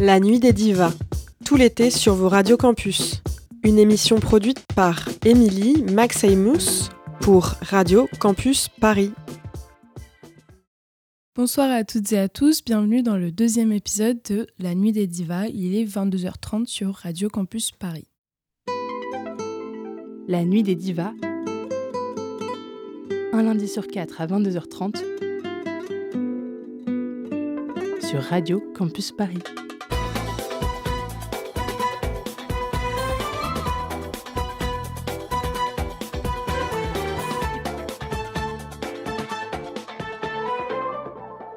La Nuit des Divas, tout l'été sur vos radios campus. Une émission produite par Émilie Maxeymous pour Radio Campus Paris. Bonsoir à toutes et à tous, bienvenue dans le deuxième épisode de La Nuit des Divas. Il est 22h30 sur Radio Campus Paris. La Nuit des Divas, un lundi sur quatre à 22h30 sur Radio Campus Paris.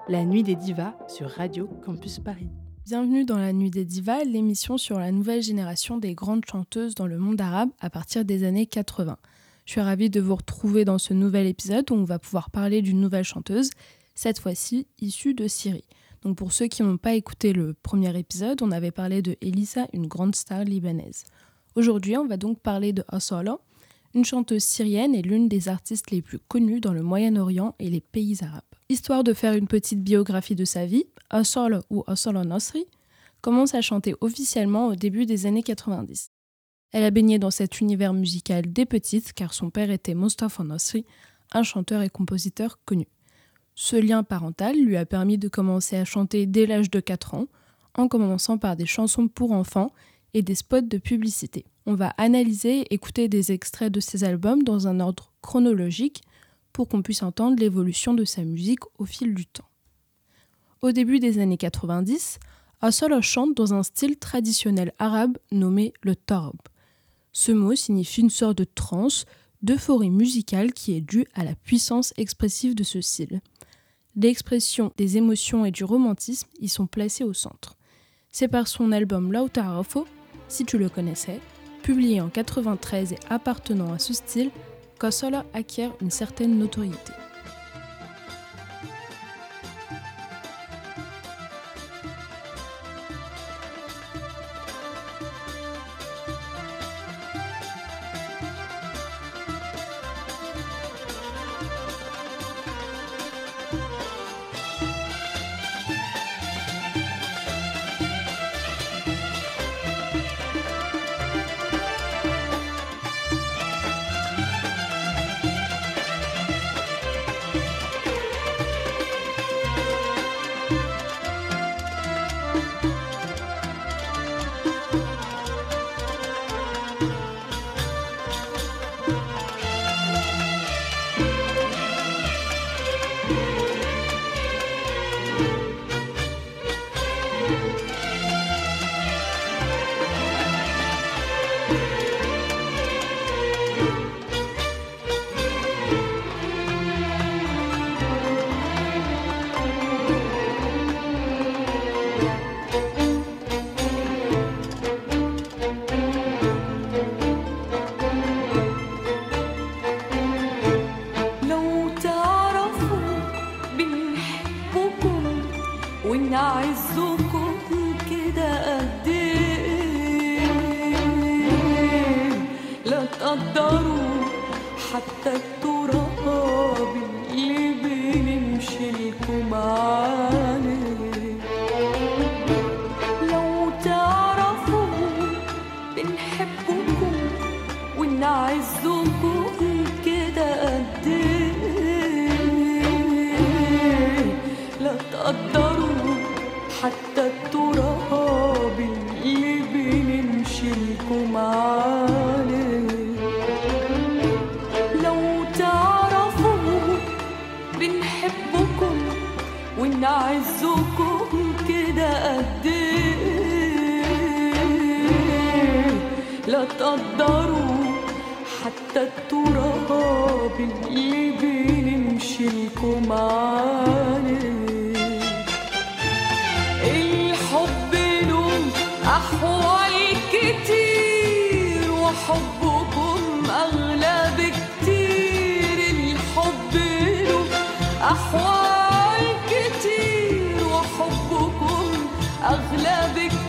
La Nuit des Divas sur Radio Campus Paris. Bienvenue dans La Nuit des Divas, l'émission sur la nouvelle génération des grandes chanteuses dans le monde arabe à partir des années 80. Je suis ravie de vous retrouver dans ce nouvel épisode où on va pouvoir parler d'une nouvelle chanteuse, cette fois-ci issue de Syrie. Donc pour ceux qui n'ont pas écouté le premier épisode, on avait parlé de Elisa, une grande star libanaise. Aujourd'hui, on va donc parler de Asala, une chanteuse syrienne et l'une des artistes les plus connues dans le Moyen-Orient et les pays arabes. Histoire de faire une petite biographie de sa vie, Asala ou Asala Nasri commence à chanter officiellement au début des années 90. Elle a baigné dans cet univers musical dès petite car son père était Mustafa Nasri, un chanteur et compositeur connu. Ce lien parental lui a permis de commencer à chanter dès l'âge de 4 ans, en commençant par des chansons pour enfants et des spots de publicité. On va analyser et écouter des extraits de ses albums dans un ordre chronologique pour qu'on puisse entendre l'évolution de sa musique au fil du temps. Au début des années 90, Asala chante dans un style traditionnel arabe nommé le tarab. Ce mot signifie une sorte de transe, d'euphorie musicale qui est due à la puissance expressive de ce style. L'expression des émotions et du romantisme y sont placés au centre. C'est par son album Lautarafo, si tu le connaissais, publié en 93 et appartenant à ce style, qu'Asala acquiert une certaine notoriété. كده قد إيه لا تقدروا حتى التراب اللي بنمشي لكم الحب له أحوال كتير وحبكم أغلى بكتير. الحب له أحوال أغلى بكتير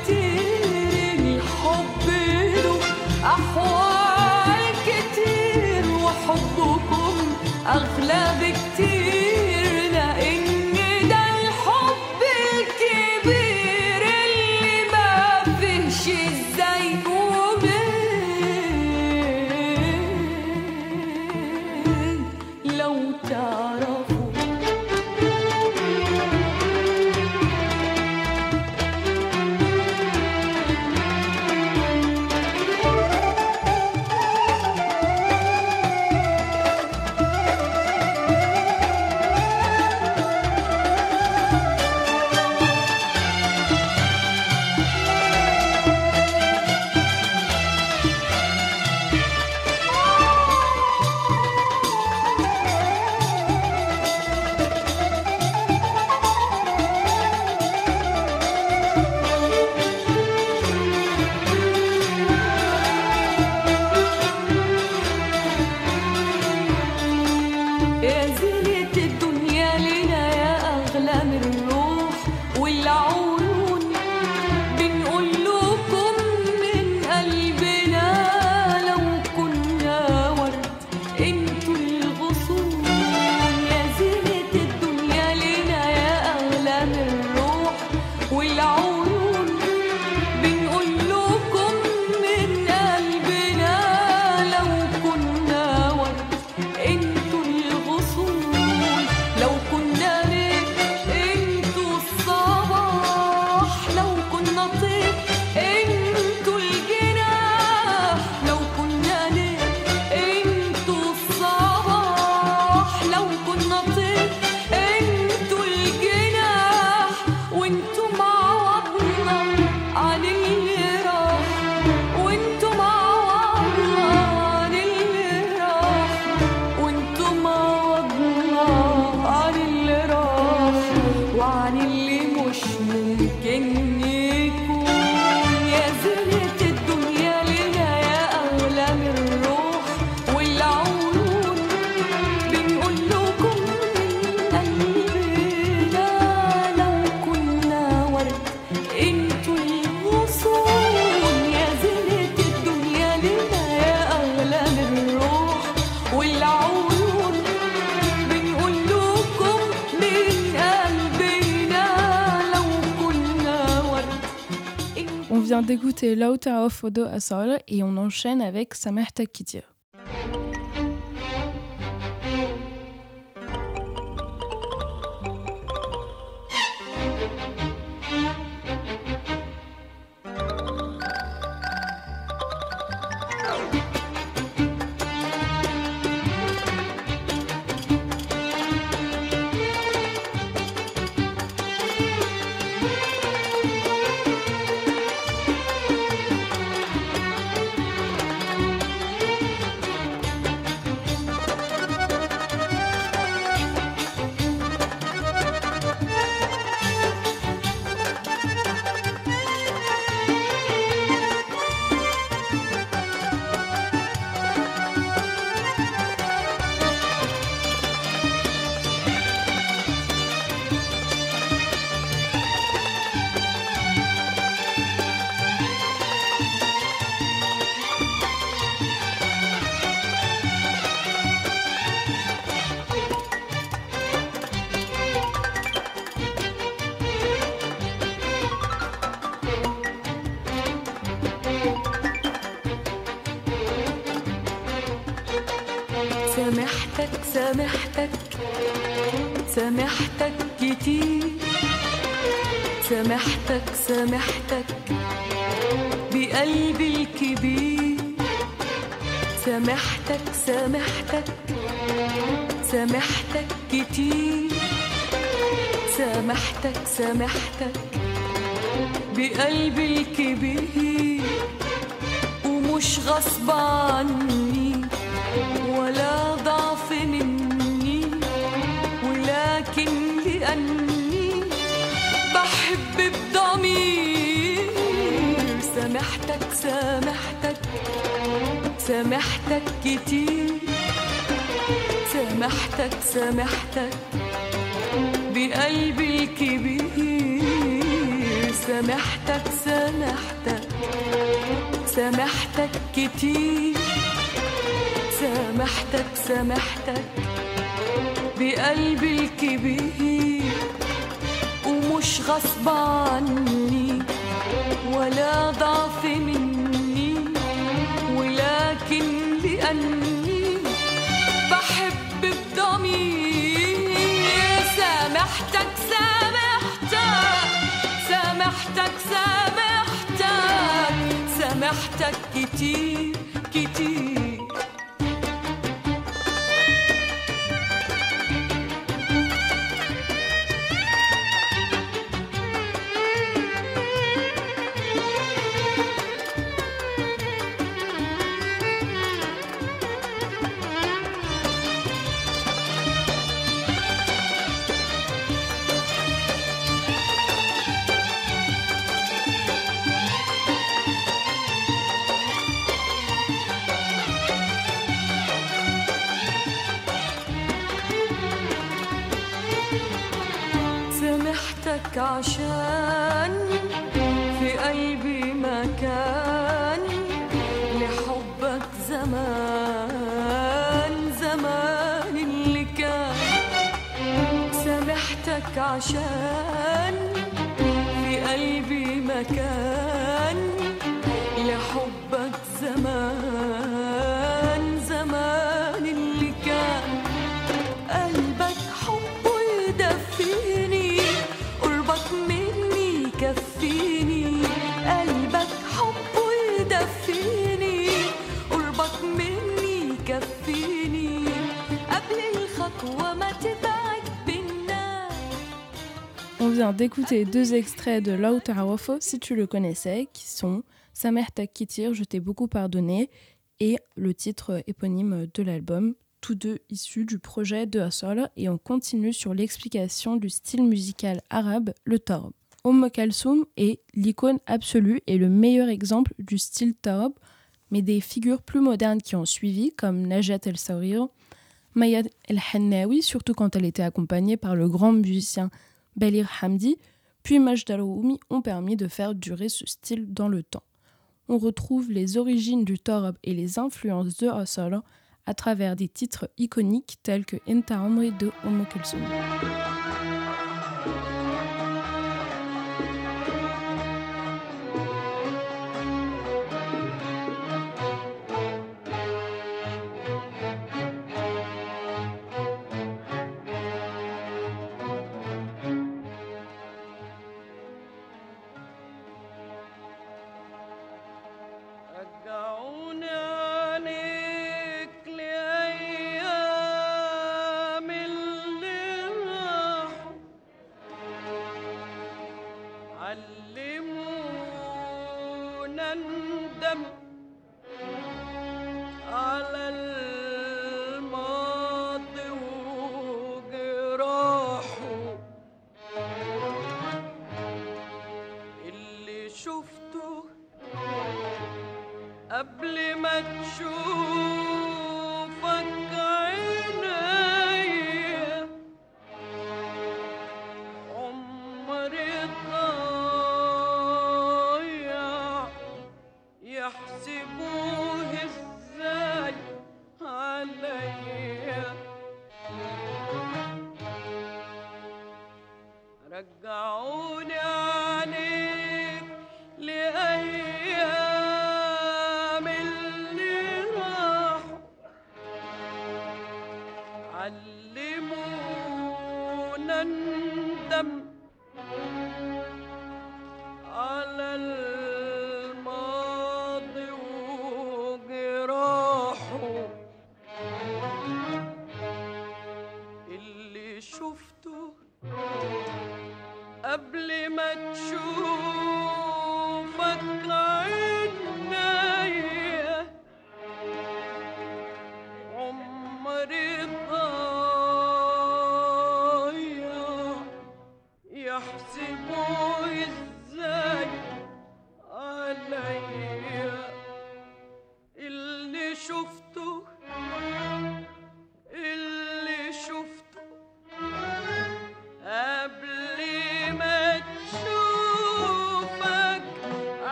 c'était Lauta of Odo Asol et on enchaîne avec Samahta Kitir. سامحتك سامحتك. بقلبي الكبير. سامحتك سامحتك. سامحتك كتير. سامحتك سامحتك. بقلبي الكبير. ومش غصب عني. سامحتك سامحتك كتير سامحتك سامحتك بقلبي الكبير. سامحتك سامحتك سامحتك كتير سامحتك سامحتك بقلبي الكبير. ومش غصب عني ولا ضعف مني. لكن لأني بحب بضمير سامحتك سامحتك سامحتك سامحتك سامحتك كتير. sure d'écouter deux extraits de Lau Tarawafo, si tu le connaissais, qui sont Sa mère t'a je t'ai beaucoup pardonné, et le titre éponyme de l'album, tous deux issus du projet de Hassol, et on continue sur l'explication du style musical arabe, le tarab. Omm Kalsoum est l'icône absolue et le meilleur exemple du style tarab, mais des figures plus modernes qui ont suivi, comme Najat El Sawir, Maya El Hannawi, surtout quand elle était accompagnée par le grand musicien Belir Hamdi, puis Majd Al-Roumi ont permis de faire durer ce style dans le temps. On retrouve les origines du tarab et les influences de Hassol à travers des titres iconiques tels que Inta Amri de Kalsoum.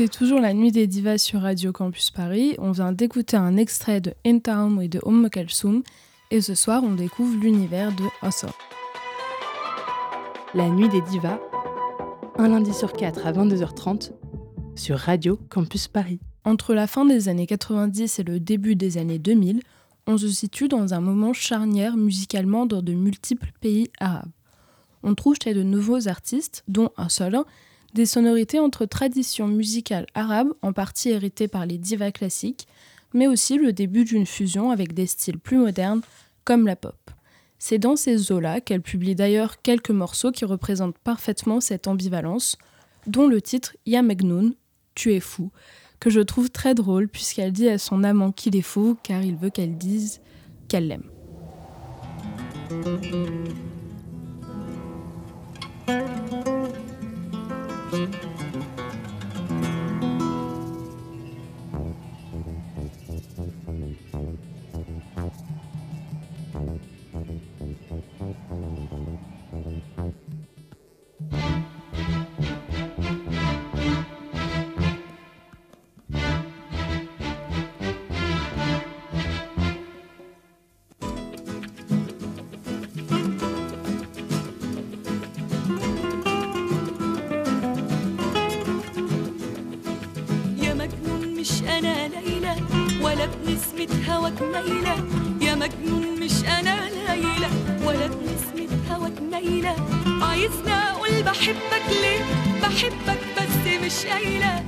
Écoutez toujours la nuit des divas sur Radio Campus Paris. On vient d'écouter un extrait de In Town et de Umm Kalsoum. Et ce soir, on découvre l'univers de Assor. La nuit des divas, un lundi sur quatre à 22h30 sur Radio Campus Paris. Entre la fin des années 90 et le début des années 2000, on se situe dans un moment charnière musicalement dans de multiples pays arabes. On trouve chez de nouveaux artistes, dont un seul, des sonorités entre traditions musicales arabes, en partie héritées par les divas classiques, mais aussi le début d'une fusion avec des styles plus modernes, comme la pop. C'est dans ces eaux-là qu'elle publie d'ailleurs quelques morceaux qui représentent parfaitement cette ambivalence, dont le titre Ya Magnoun, Tu es fou, que je trouve très drôle puisqu'elle dit à son amant qu'il est fou car il veut qu'elle dise qu'elle l'aime. بنسمة هواك ميلة يا مجنون مش أنا ليلى ولا بنسمة هواك ميلة عايزني أقول بحبك ليه؟ بحبك بس مش قايلة.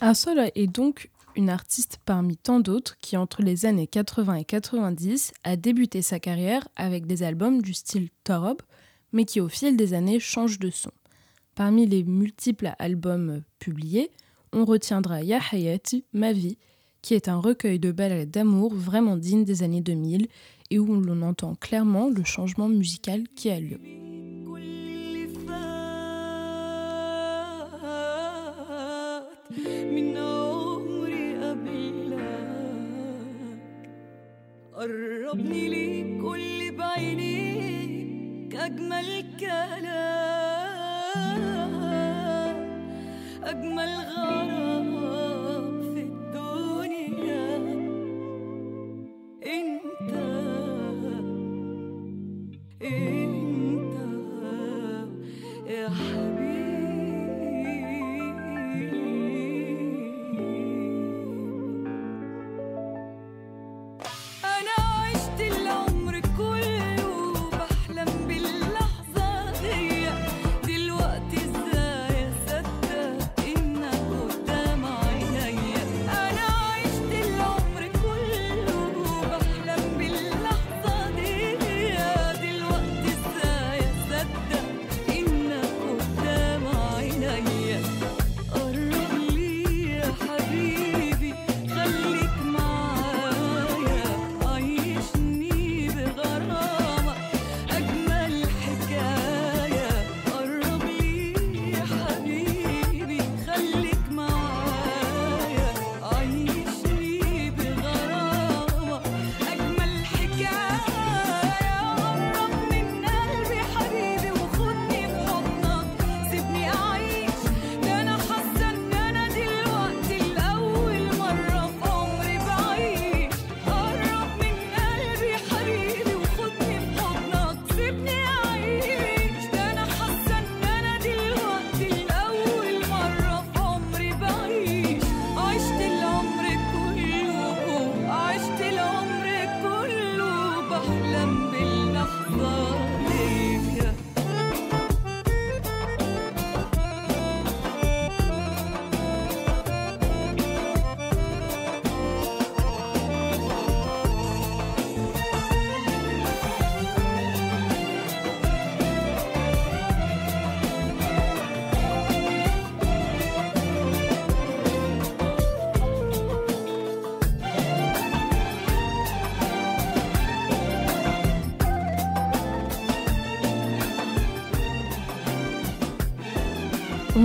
Asola est donc une artiste parmi tant d'autres qui, entre les années 80 et 90, a débuté sa carrière avec des albums du style Torob, mais qui au fil des années change de son. Parmi les multiples albums publiés, on retiendra Ya Hayati, Ma vie, qui est un recueil de ballades d'amour vraiment digne des années 2000 et où l'on entend clairement le changement musical qui a lieu. قربني ليك كل بعينيك أجمل كلام.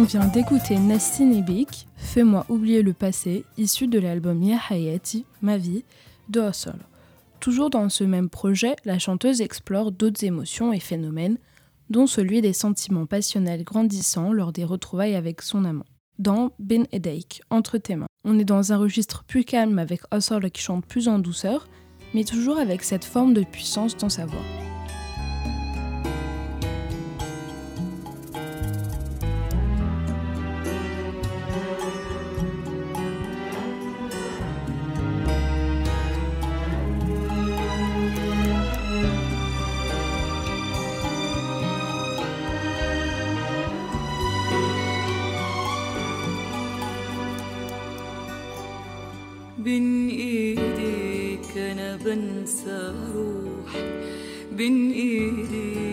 On vient d'écouter Nastine Ebik, Fais-moi oublier le passé, issu de l'album Ya Hayati, Ma vie, de Hossol. Toujours dans ce même projet, la chanteuse explore d'autres émotions et phénomènes, dont celui des sentiments passionnels grandissants lors des retrouvailles avec son amant. Dans Bin Edeik, Entre tes mains, on est dans un registre plus calme avec Hossol qui chante plus en douceur, mais toujours avec cette forme de puissance dans sa voix. انسى روح بين ايديك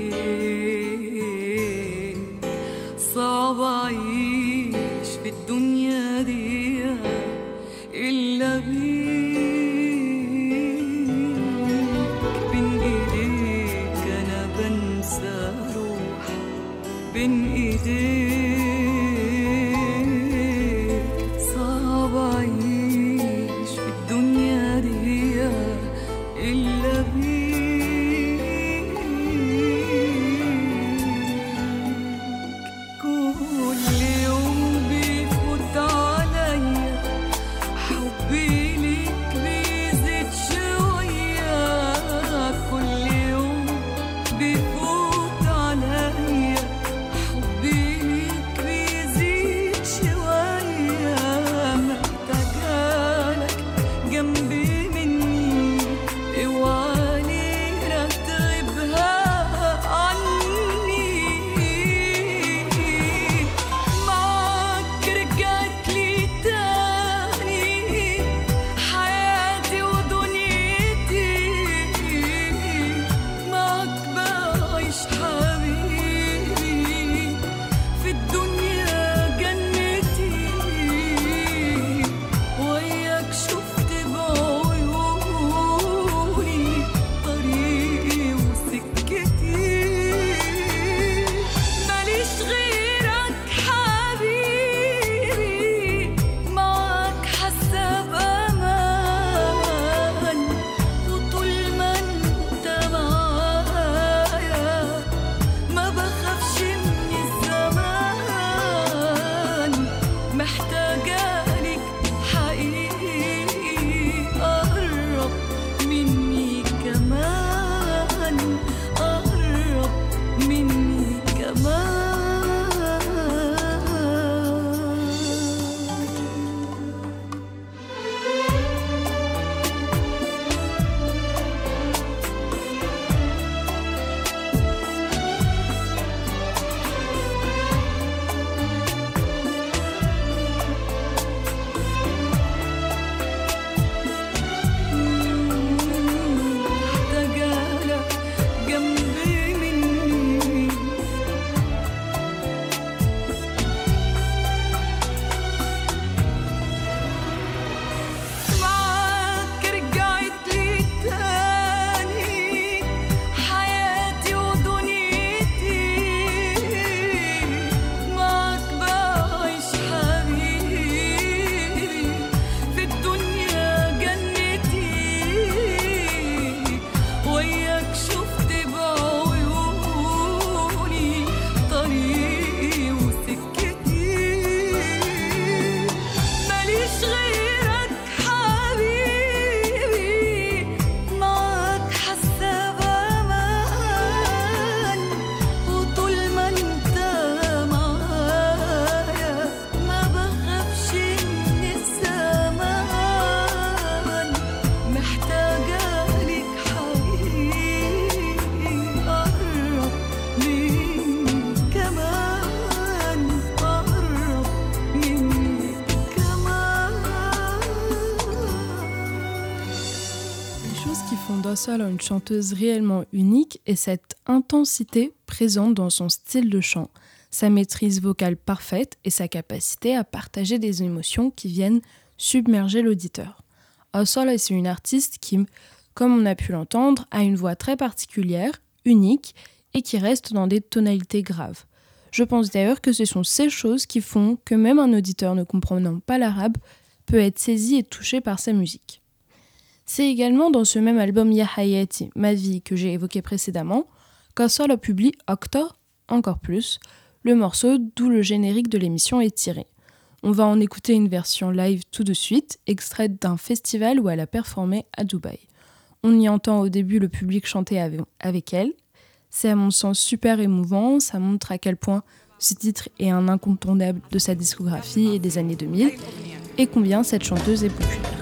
font d'Ossol une chanteuse réellement unique est cette intensité présente dans son style de chant, sa maîtrise vocale parfaite et sa capacité à partager des émotions qui viennent submerger l'auditeur. Ossol est une artiste qui, comme on a pu l'entendre, a une voix très particulière, unique et qui reste dans des tonalités graves. Je pense d'ailleurs que ce sont ces choses qui font que même un auditeur ne comprenant pas l'arabe peut être saisi et touché par sa musique. C'est également dans ce même album Ya Hayati, Ma vie, que j'ai évoqué précédemment, qu'Assol a publié Octa, encore plus, le morceau d'où le générique de l'émission est tiré. On va en écouter une version live tout de suite, extraite d'un festival où elle a performé à Dubaï. On y entend au début le public chanter avec elle. C'est à mon sens super émouvant, ça montre à quel point ce titre est un incontournable de sa discographie et des années 2000, et combien cette chanteuse est populaire.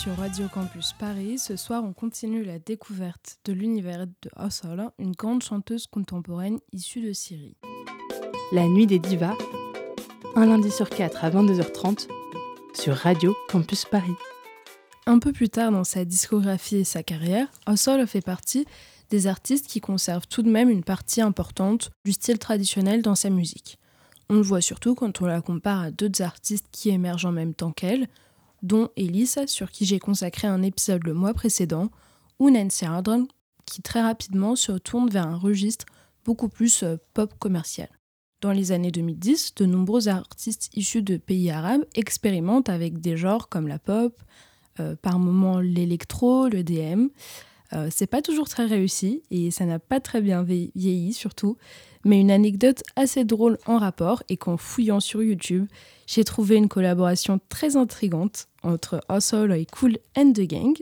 Sur Radio Campus Paris. Ce soir, on continue la découverte de l'univers de Hossol, une grande chanteuse contemporaine issue de Syrie. La nuit des divas, un lundi sur quatre à 22h30 sur Radio Campus Paris. Un peu plus tard dans sa discographie et sa carrière, Hossol fait partie des artistes qui conservent tout de même une partie importante du style traditionnel dans sa musique. On le voit surtout quand on la compare à d'autres artistes qui émergent en même temps qu'elle, dont Elise, sur qui j'ai consacré un épisode le mois précédent, ou Nancy Ardron, qui très rapidement se tourne vers un registre beaucoup plus euh, pop commercial. Dans les années 2010, de nombreux artistes issus de pays arabes expérimentent avec des genres comme la pop, euh, par moments l'électro, le DM. Euh, c'est pas toujours très réussi et ça n'a pas très bien vie- vieilli surtout. Mais une anecdote assez drôle en rapport est qu'en fouillant sur YouTube, j'ai trouvé une collaboration très intrigante entre Hustle et Cool and the Gang.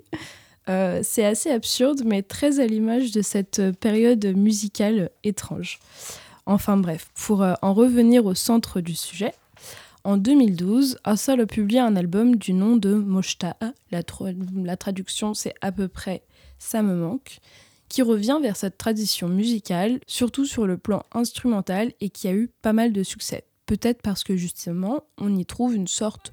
Euh, c'est assez absurde, mais très à l'image de cette période musicale étrange. Enfin bref, pour euh, en revenir au centre du sujet, en 2012, Hustle a publié un album du nom de Moshta'a. La, la traduction, c'est à peu près Ça me manque, qui revient vers cette tradition musicale, surtout sur le plan instrumental, et qui a eu pas mal de succès. Peut-être parce que justement, on y trouve une sorte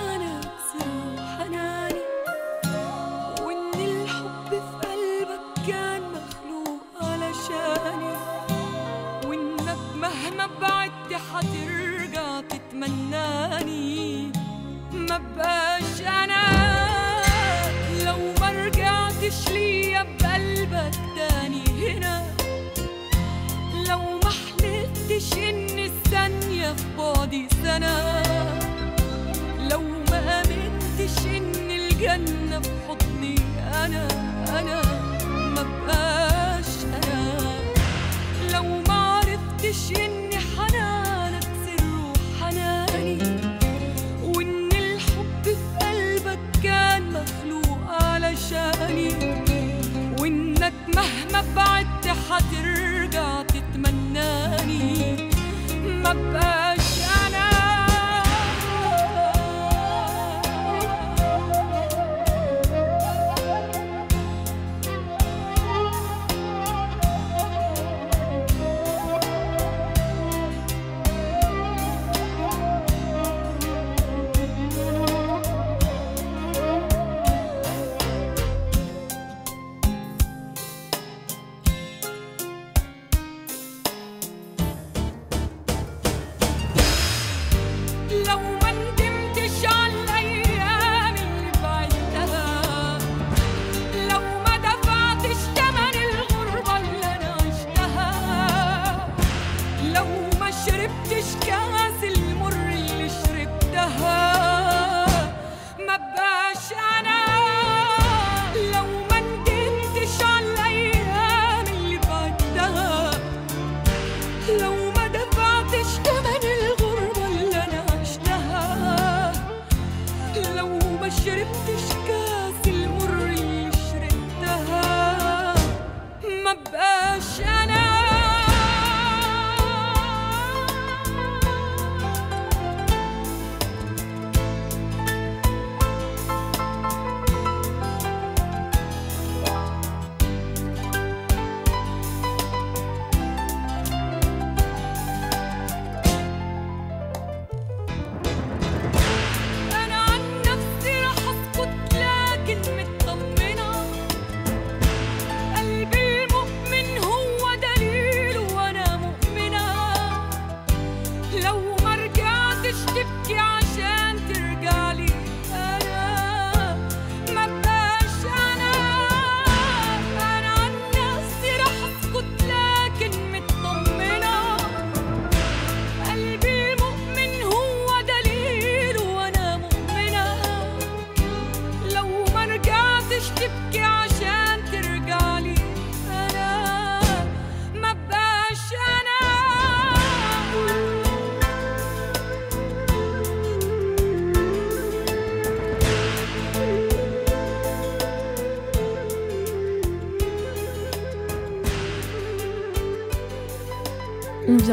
ما بقاش أنا. لو ما رجعتش ليا بقلبك تاني هنا. لو ما حلفتش إن الثانية في بعدي سنة. لو ما آمنتش إن الجنة في حضني أنا أنا ما بقاش أنا. لو ما عرفتش إن ما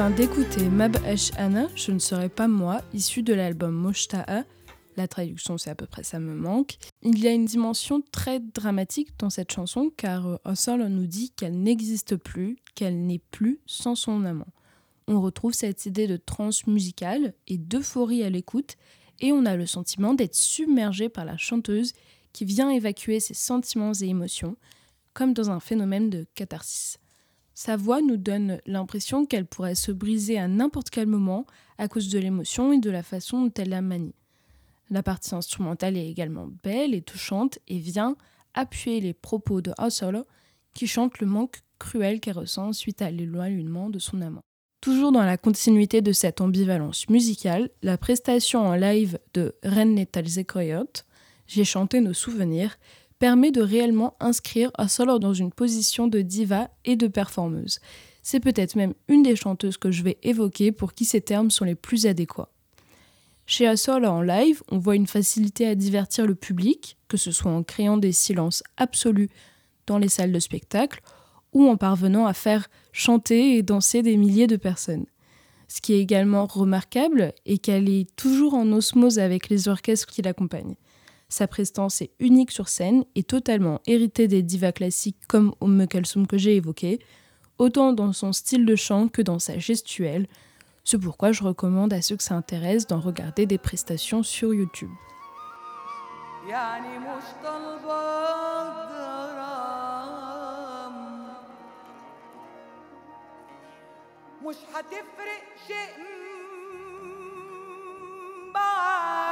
vient d'écouter Mab Ash Ana, Je ne serai pas moi, issu de l'album Moshta'a. La traduction, c'est à peu près ça me manque. Il y a une dimension très dramatique dans cette chanson car euh, Hussle nous dit qu'elle n'existe plus, qu'elle n'est plus sans son amant. On retrouve cette idée de transe musicale et d'euphorie à l'écoute et on a le sentiment d'être submergé par la chanteuse qui vient évacuer ses sentiments et émotions, comme dans un phénomène de catharsis. Sa voix nous donne l'impression qu'elle pourrait se briser à n'importe quel moment à cause de l'émotion et de la façon dont elle la manie. La partie instrumentale est également belle et touchante et vient appuyer les propos de Solo qui chante le manque cruel qu'elle ressent suite à l'éloignement de son amant. Toujours dans la continuité de cette ambivalence musicale, la prestation en live de Ren Talzekoyot, J'ai chanté nos souvenirs, permet de réellement inscrire Solo dans une position de diva et de performeuse. C'est peut-être même une des chanteuses que je vais évoquer pour qui ces termes sont les plus adéquats. Chez Assol en live, on voit une facilité à divertir le public, que ce soit en créant des silences absolus dans les salles de spectacle ou en parvenant à faire chanter et danser des milliers de personnes. Ce qui est également remarquable est qu'elle est toujours en osmose avec les orchestres qui l'accompagnent. Sa prestance est unique sur scène et totalement héritée des divas classiques comme Umm Kulthum que j'ai évoqué, autant dans son style de chant que dans sa gestuelle, c'est pourquoi je recommande à ceux que ça intéresse d'en regarder des prestations sur YouTube. يعني مش طالبة غرام مش هتفرق شيء معايا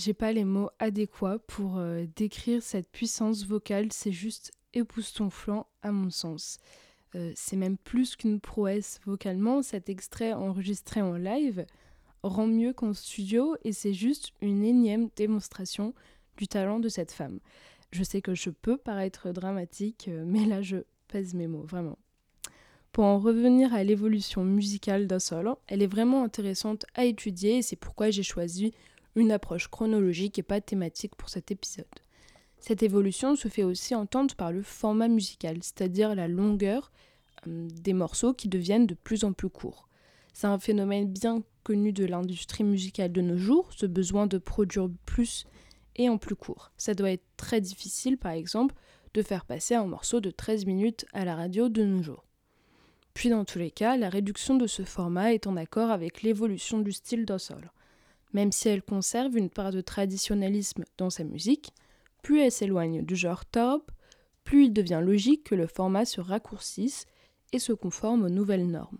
J'ai pas les mots adéquats pour euh, décrire cette puissance vocale. C'est juste époustouflant à mon sens. Euh, c'est même plus qu'une prouesse vocalement. Cet extrait enregistré en live rend mieux qu'en studio et c'est juste une énième démonstration du talent de cette femme. Je sais que je peux paraître dramatique, euh, mais là je pèse mes mots, vraiment. Pour en revenir à l'évolution musicale d'un sol, elle est vraiment intéressante à étudier et c'est pourquoi j'ai choisi une approche chronologique et pas thématique pour cet épisode. Cette évolution se fait aussi entendre par le format musical, c'est-à-dire la longueur euh, des morceaux qui deviennent de plus en plus courts. C'est un phénomène bien connu de l'industrie musicale de nos jours, ce besoin de produire plus et en plus court. Ça doit être très difficile, par exemple, de faire passer un morceau de 13 minutes à la radio de nos jours. Puis dans tous les cas, la réduction de ce format est en accord avec l'évolution du style dancehall. Même si elle conserve une part de traditionnalisme dans sa musique, plus elle s'éloigne du genre top, plus il devient logique que le format se raccourcisse et se conforme aux nouvelles normes.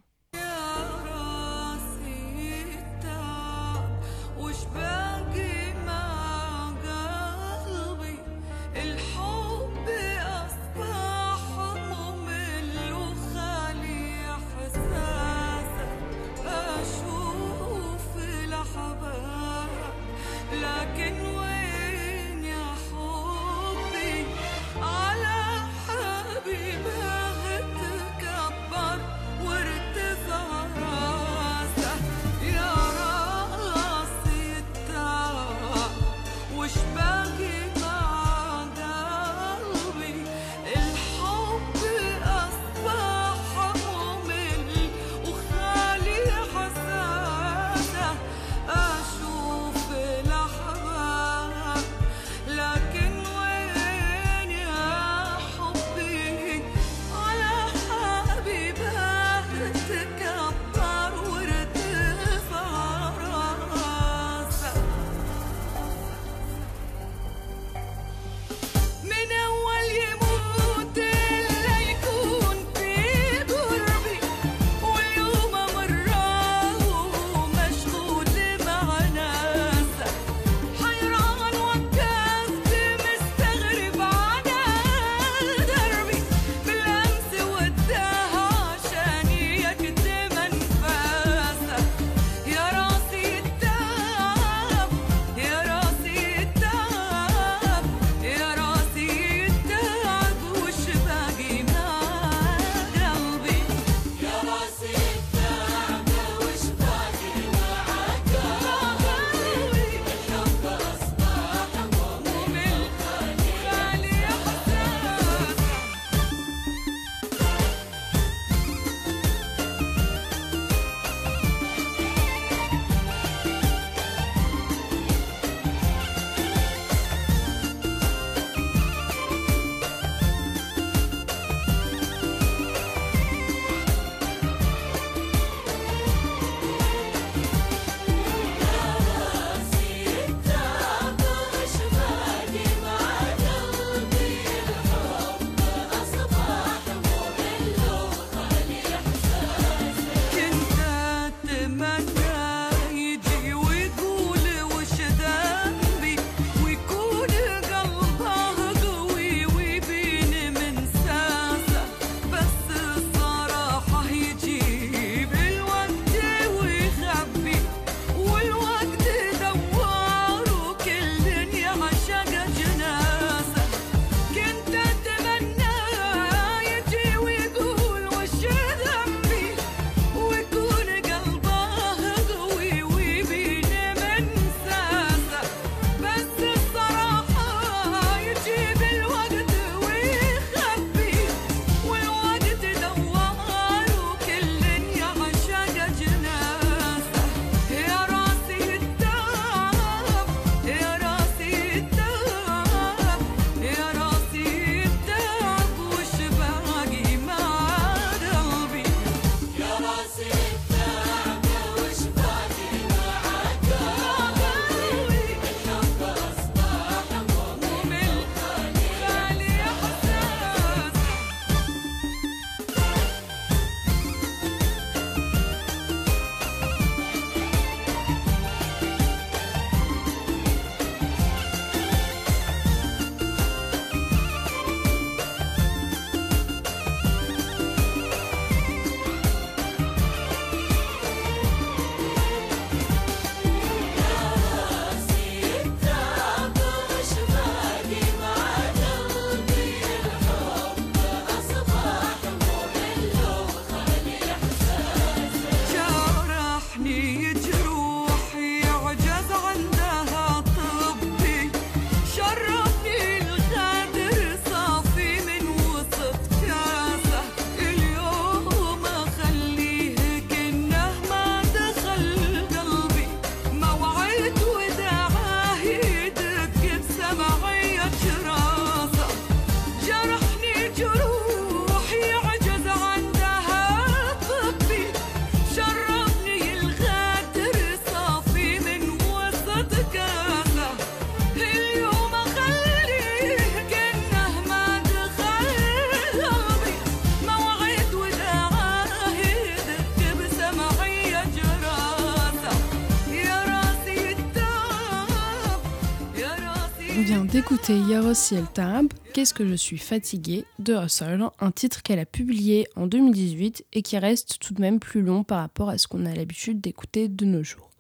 Qu'est-ce que je suis fatiguée de Russell, un titre qu'elle a publié en 2018 et qui reste tout de même plus long par rapport à ce qu'on a l'habitude d'écouter de nos jours.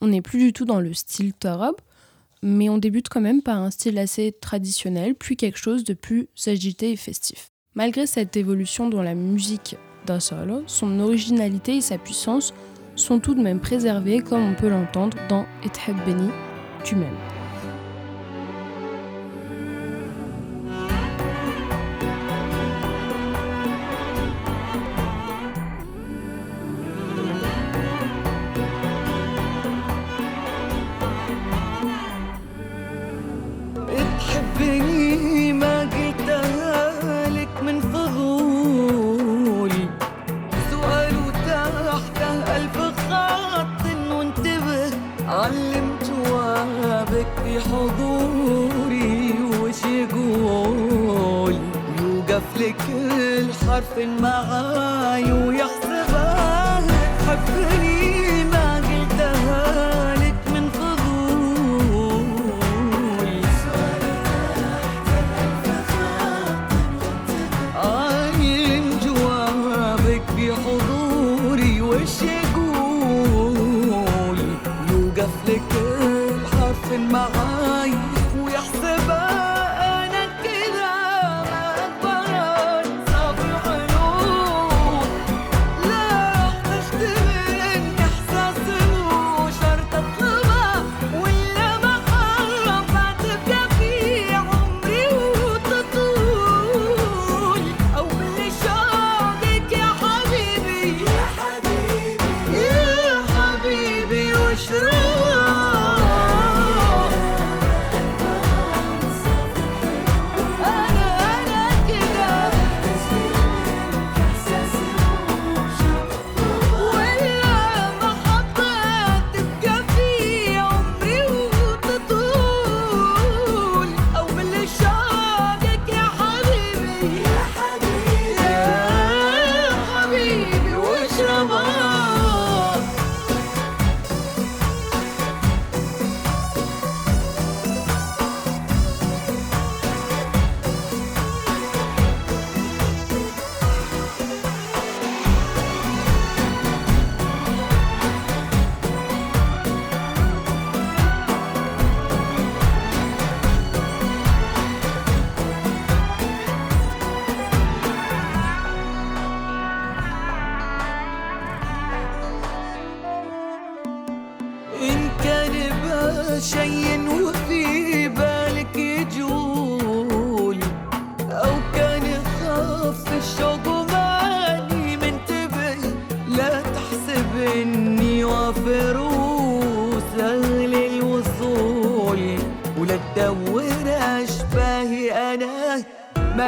On n'est plus du tout dans le style Tarab, mais on débute quand même par un style assez traditionnel, puis quelque chose de plus agité et festif. Malgré cette évolution dans la musique d'Russell, son originalité et sa puissance sont tout de même préservées comme on peut l'entendre dans Et Beni, tu m'aimes. حضوري وش يقول يوقف لك الحرف معاي ويحسبها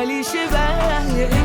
مالي شباه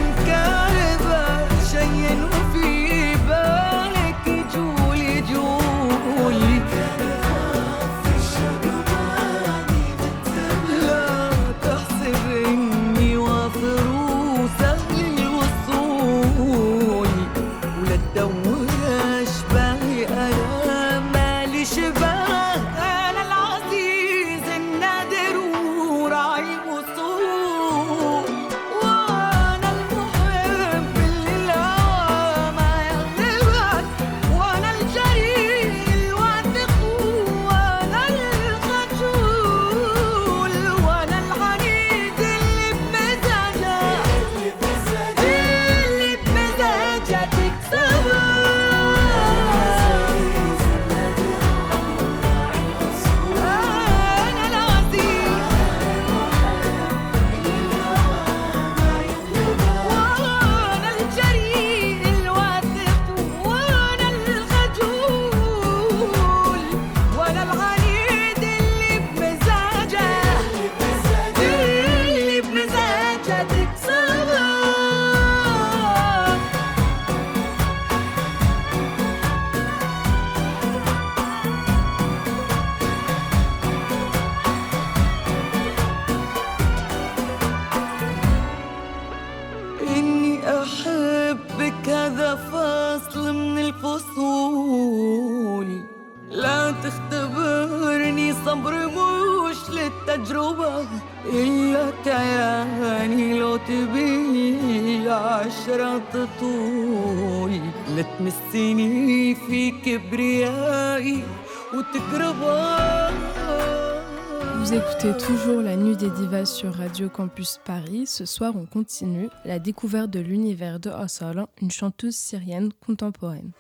Vous écoutez toujours la Nuit des Divas sur Radio Campus Paris. Ce soir, on continue la découverte de l'univers de Asal, une chanteuse syrienne contemporaine.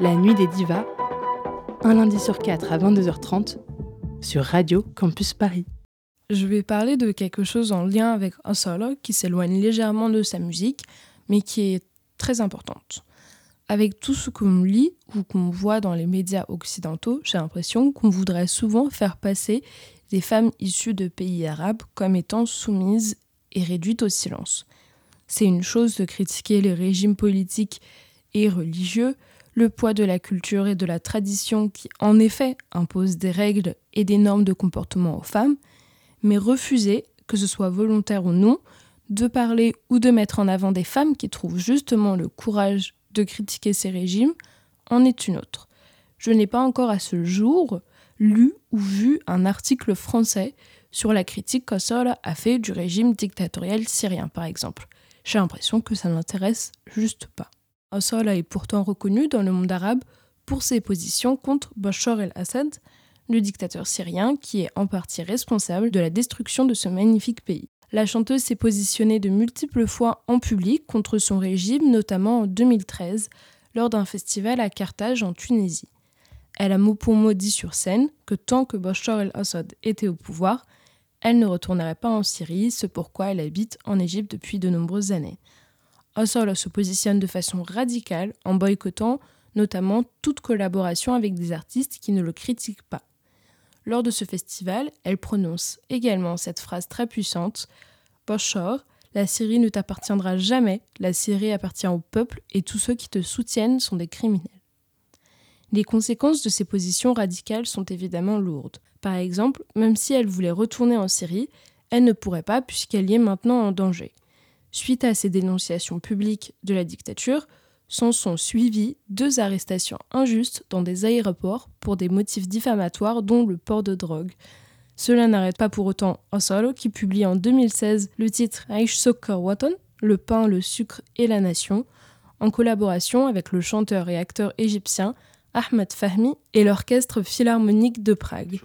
La nuit des divas, un lundi sur quatre à 22h30 sur Radio Campus Paris. Je vais parler de quelque chose en lien avec Asal qui s'éloigne légèrement de sa musique, mais qui est très importante. Avec tout ce qu'on lit ou qu'on voit dans les médias occidentaux, j'ai l'impression qu'on voudrait souvent faire passer les femmes issues de pays arabes comme étant soumises et réduites au silence. C'est une chose de critiquer les régimes politiques et religieux, le poids de la culture et de la tradition qui, en effet, imposent des règles et des normes de comportement aux femmes, mais refuser, que ce soit volontaire ou non, de parler ou de mettre en avant des femmes qui trouvent justement le courage de critiquer ces régimes en est une autre. Je n'ai pas encore à ce jour lu ou vu un article français sur la critique qu'Assol a fait du régime dictatorial syrien, par exemple. J'ai l'impression que ça n'intéresse juste pas. Assol est pourtant reconnu dans le monde arabe pour ses positions contre Bachar el-Assad, le dictateur syrien qui est en partie responsable de la destruction de ce magnifique pays. La chanteuse s'est positionnée de multiples fois en public contre son régime, notamment en 2013, lors d'un festival à Carthage en Tunisie. Elle a mot pour mot dit sur scène que tant que Bachar el-Assad était au pouvoir, elle ne retournerait pas en Syrie, ce pourquoi elle habite en Égypte depuis de nombreuses années. Assad se positionne de façon radicale en boycottant notamment toute collaboration avec des artistes qui ne le critiquent pas. Lors de ce festival, elle prononce également cette phrase très puissante Bachar, la Syrie ne t'appartiendra jamais, la Syrie appartient au peuple et tous ceux qui te soutiennent sont des criminels. Les conséquences de ces positions radicales sont évidemment lourdes. Par exemple, même si elle voulait retourner en Syrie, elle ne pourrait pas puisqu'elle y est maintenant en danger. Suite à ces dénonciations publiques de la dictature, s'en sont suivies deux arrestations injustes dans des aéroports pour des motifs diffamatoires dont le port de drogue. Cela n'arrête pas pour autant Osalo qui publie en 2016 le titre Aish Sokar Watan, le pain, le sucre et la nation, en collaboration avec le chanteur et acteur égyptien Ahmed Fahmi et l'orchestre philharmonique de Prague.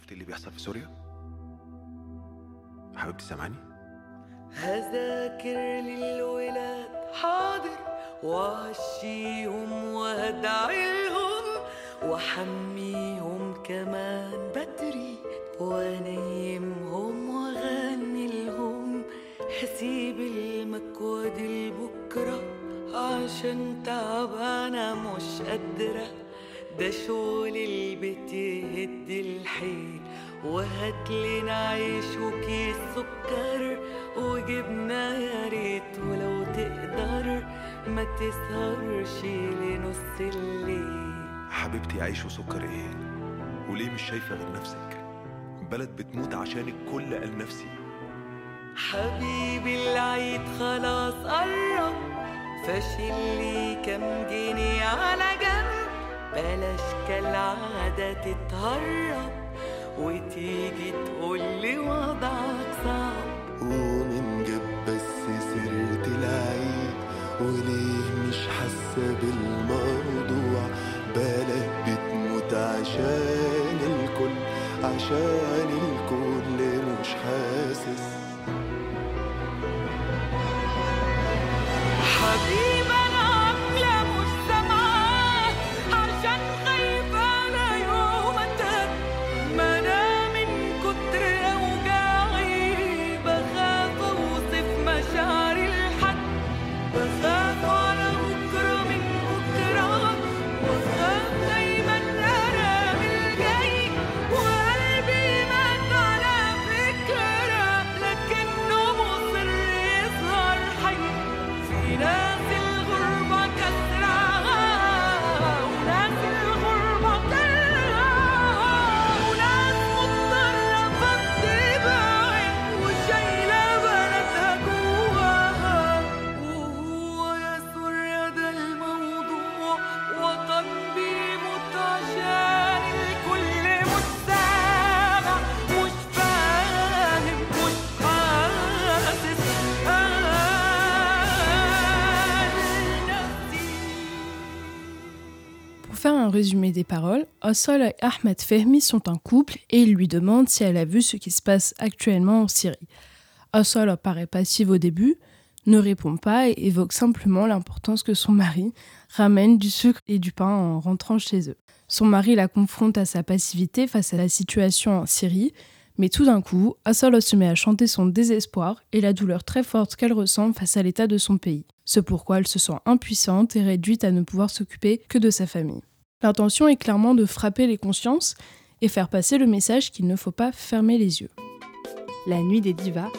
وعشيهم وادعيهم وحميهم كمان بدري وانيمهم واغني لهم هسيب المكوى دي لبكره عشان تعبانة مش قادرة. ده شغل البيت يهد الحيل. وهات لنا عيش وكيس سكر وجبنة يا ريت ولو تقدر. ما تسهرش لنص الليل. حبيبتي عيش وسكر إيه؟ وليه مش شايفة غير نفسك؟ بلد بتموت عشان الكل قال نفسي. حبيبي العيد خلاص قرب. فاشل لي كام جنيه على جنب. بلاش كالعادة تتهرب. وتيجي تقولي وضعك صعب. ومن جاب بس سيرة العيد. وليه مش حاسة بالموضوع. بلد بتموت عشان الكل عشان الكل مش حاسس. حبيبي résumé des paroles, Assal et Ahmed Fehmi sont un couple et il lui demande si elle a vu ce qui se passe actuellement en Syrie. Assal apparaît passive au début, ne répond pas et évoque simplement l'importance que son mari ramène du sucre et du pain en rentrant chez eux. Son mari la confronte à sa passivité face à la situation en Syrie, mais tout d'un coup, Assal se met à chanter son désespoir et la douleur très forte qu'elle ressent face à l'état de son pays. Ce pourquoi elle se sent impuissante et réduite à ne pouvoir s'occuper que de sa famille. L'intention est clairement de frapper les consciences et faire passer le message qu'il ne faut pas fermer les yeux. La nuit des divas,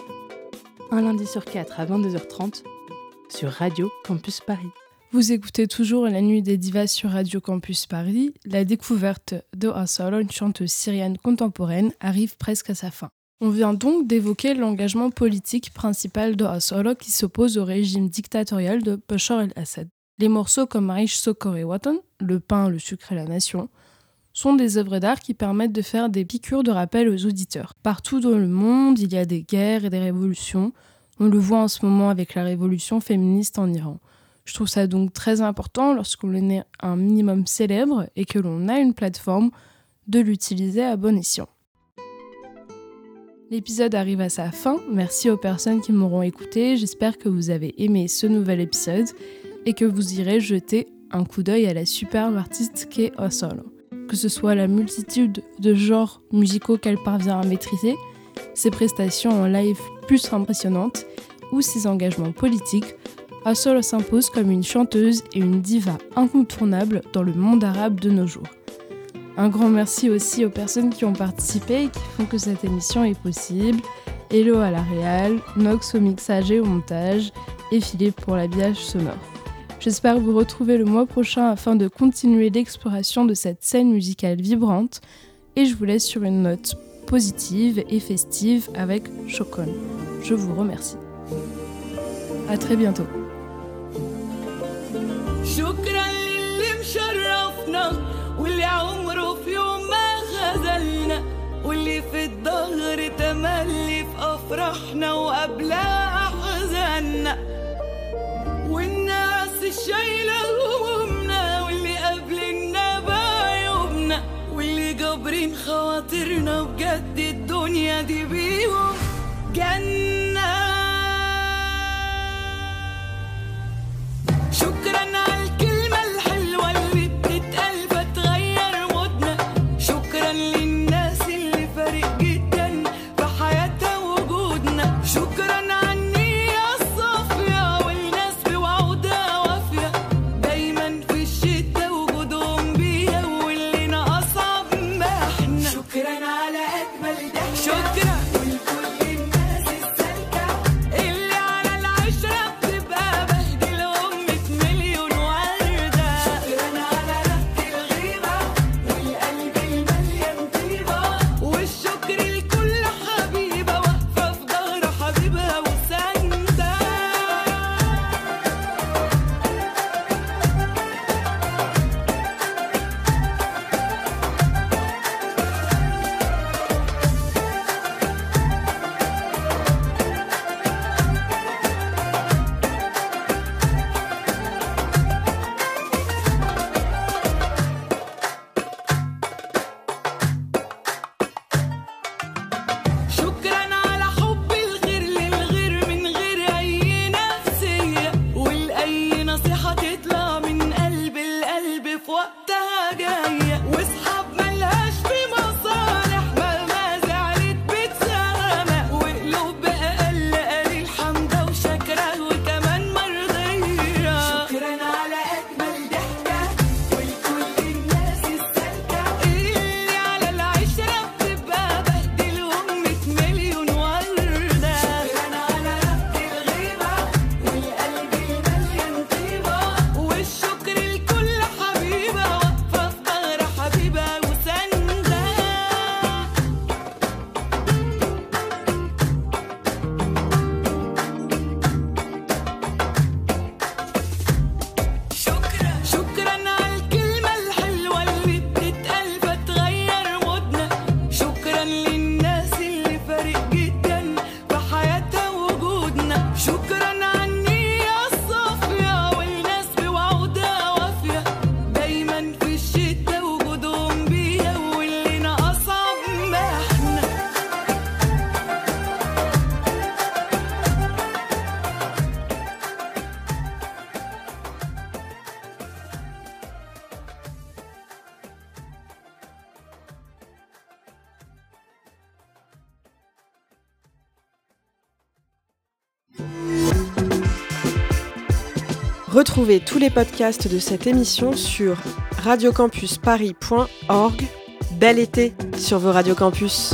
un lundi sur quatre à 22h30 sur Radio Campus Paris. Vous écoutez toujours La Nuit des Divas sur Radio Campus Paris. La découverte de une chanteuse syrienne contemporaine, arrive presque à sa fin. On vient donc d'évoquer l'engagement politique principal de qui s'oppose au régime dictatorial de Bachar el-Assad. Les morceaux comme Aish Sokor et Watan, Le pain, le sucre et la nation, sont des œuvres d'art qui permettent de faire des piqûres de rappel aux auditeurs. Partout dans le monde, il y a des guerres et des révolutions. On le voit en ce moment avec la révolution féministe en Iran. Je trouve ça donc très important lorsqu'on est un minimum célèbre et que l'on a une plateforme de l'utiliser à bon escient. L'épisode arrive à sa fin. Merci aux personnes qui m'auront écouté. J'espère que vous avez aimé ce nouvel épisode et que vous irez jeter un coup d'œil à la superbe artiste qu'est Osolo. Que ce soit la multitude de genres musicaux qu'elle parvient à maîtriser, ses prestations en live plus impressionnantes ou ses engagements politiques, Assolo s'impose comme une chanteuse et une diva incontournable dans le monde arabe de nos jours. Un grand merci aussi aux personnes qui ont participé et qui font que cette émission est possible. Hello à la réal, Nox au mixage et au montage, et Philippe pour l'habillage sonore. J'espère vous retrouver le mois prochain afin de continuer l'exploration de cette scène musicale vibrante, et je vous laisse sur une note positive et festive avec Chocon. Je vous remercie. À très bientôt. شكرا للي مشرفنا واللي عمره في يوم ما خذلنا واللي في الظهر تملي في افراحنا وقبلها احزاننا والناس الشايله همومنا واللي قابلنا بعيوبنا واللي جابرين خواطرنا بجد الدنيا دي بيهم. جنة. شكرا على Retrouvez tous les podcasts de cette émission sur radiocampusparis.org. Bel été sur vos radiocampus.